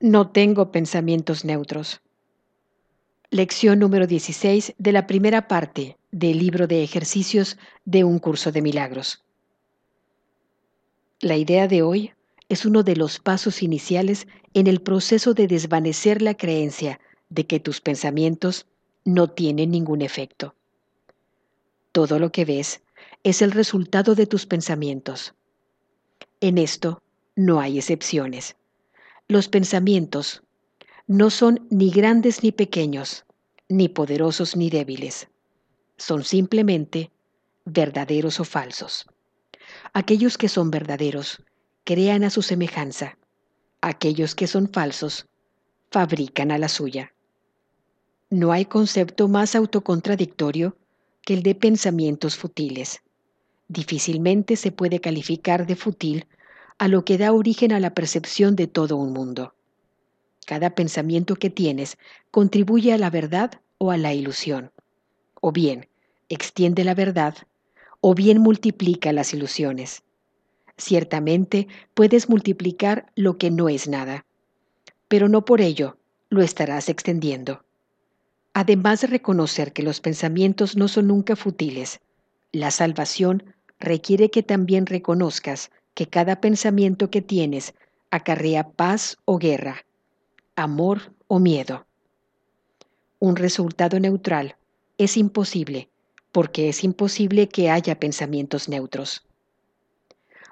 No tengo pensamientos neutros. Lección número 16 de la primera parte del libro de ejercicios de un curso de milagros. La idea de hoy es uno de los pasos iniciales en el proceso de desvanecer la creencia de que tus pensamientos no tienen ningún efecto. Todo lo que ves es el resultado de tus pensamientos. En esto no hay excepciones. Los pensamientos no son ni grandes ni pequeños, ni poderosos ni débiles. Son simplemente verdaderos o falsos. Aquellos que son verdaderos crean a su semejanza. Aquellos que son falsos fabrican a la suya. No hay concepto más autocontradictorio que el de pensamientos futiles. Difícilmente se puede calificar de fútil a lo que da origen a la percepción de todo un mundo. Cada pensamiento que tienes contribuye a la verdad o a la ilusión. O bien extiende la verdad o bien multiplica las ilusiones. Ciertamente puedes multiplicar lo que no es nada, pero no por ello lo estarás extendiendo. Además de reconocer que los pensamientos no son nunca futiles, la salvación requiere que también reconozcas que cada pensamiento que tienes acarrea paz o guerra, amor o miedo. Un resultado neutral es imposible porque es imposible que haya pensamientos neutros.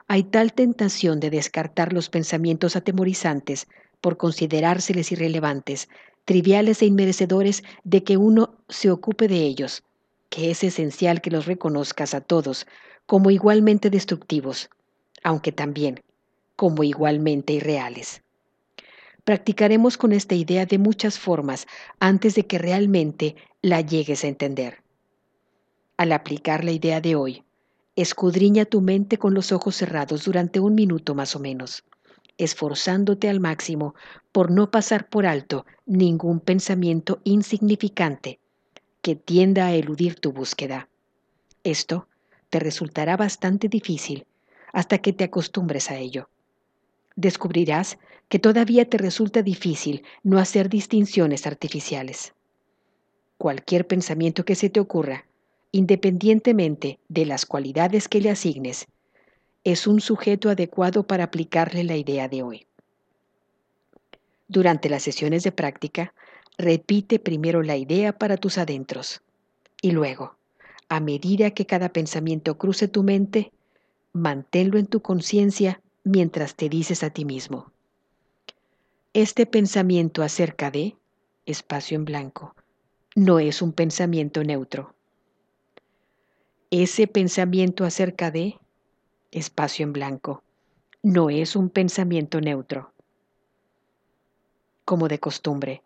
Hay tal tentación de descartar los pensamientos atemorizantes por considerárseles irrelevantes, triviales e inmerecedores de que uno se ocupe de ellos, que es esencial que los reconozcas a todos como igualmente destructivos aunque también como igualmente irreales. Practicaremos con esta idea de muchas formas antes de que realmente la llegues a entender. Al aplicar la idea de hoy, escudriña tu mente con los ojos cerrados durante un minuto más o menos, esforzándote al máximo por no pasar por alto ningún pensamiento insignificante que tienda a eludir tu búsqueda. Esto te resultará bastante difícil hasta que te acostumbres a ello. Descubrirás que todavía te resulta difícil no hacer distinciones artificiales. Cualquier pensamiento que se te ocurra, independientemente de las cualidades que le asignes, es un sujeto adecuado para aplicarle la idea de hoy. Durante las sesiones de práctica, repite primero la idea para tus adentros y luego, a medida que cada pensamiento cruce tu mente, manténlo en tu conciencia mientras te dices a ti mismo. Este pensamiento acerca de, espacio en blanco, no es un pensamiento neutro. Ese pensamiento acerca de, espacio en blanco, no es un pensamiento neutro. Como de costumbre,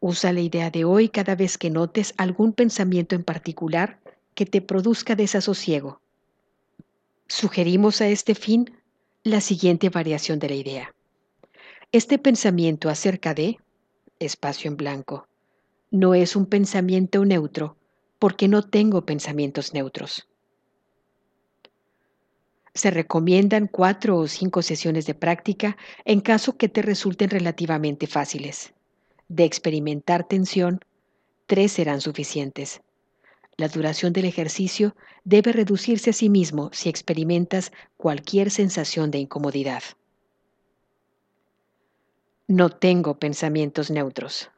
usa la idea de hoy cada vez que notes algún pensamiento en particular que te produzca desasosiego Sugerimos a este fin la siguiente variación de la idea. Este pensamiento acerca de, espacio en blanco, no es un pensamiento neutro porque no tengo pensamientos neutros. Se recomiendan cuatro o cinco sesiones de práctica en caso que te resulten relativamente fáciles. De experimentar tensión, tres serán suficientes. La duración del ejercicio debe reducirse a sí mismo si experimentas cualquier sensación de incomodidad. No tengo pensamientos neutros.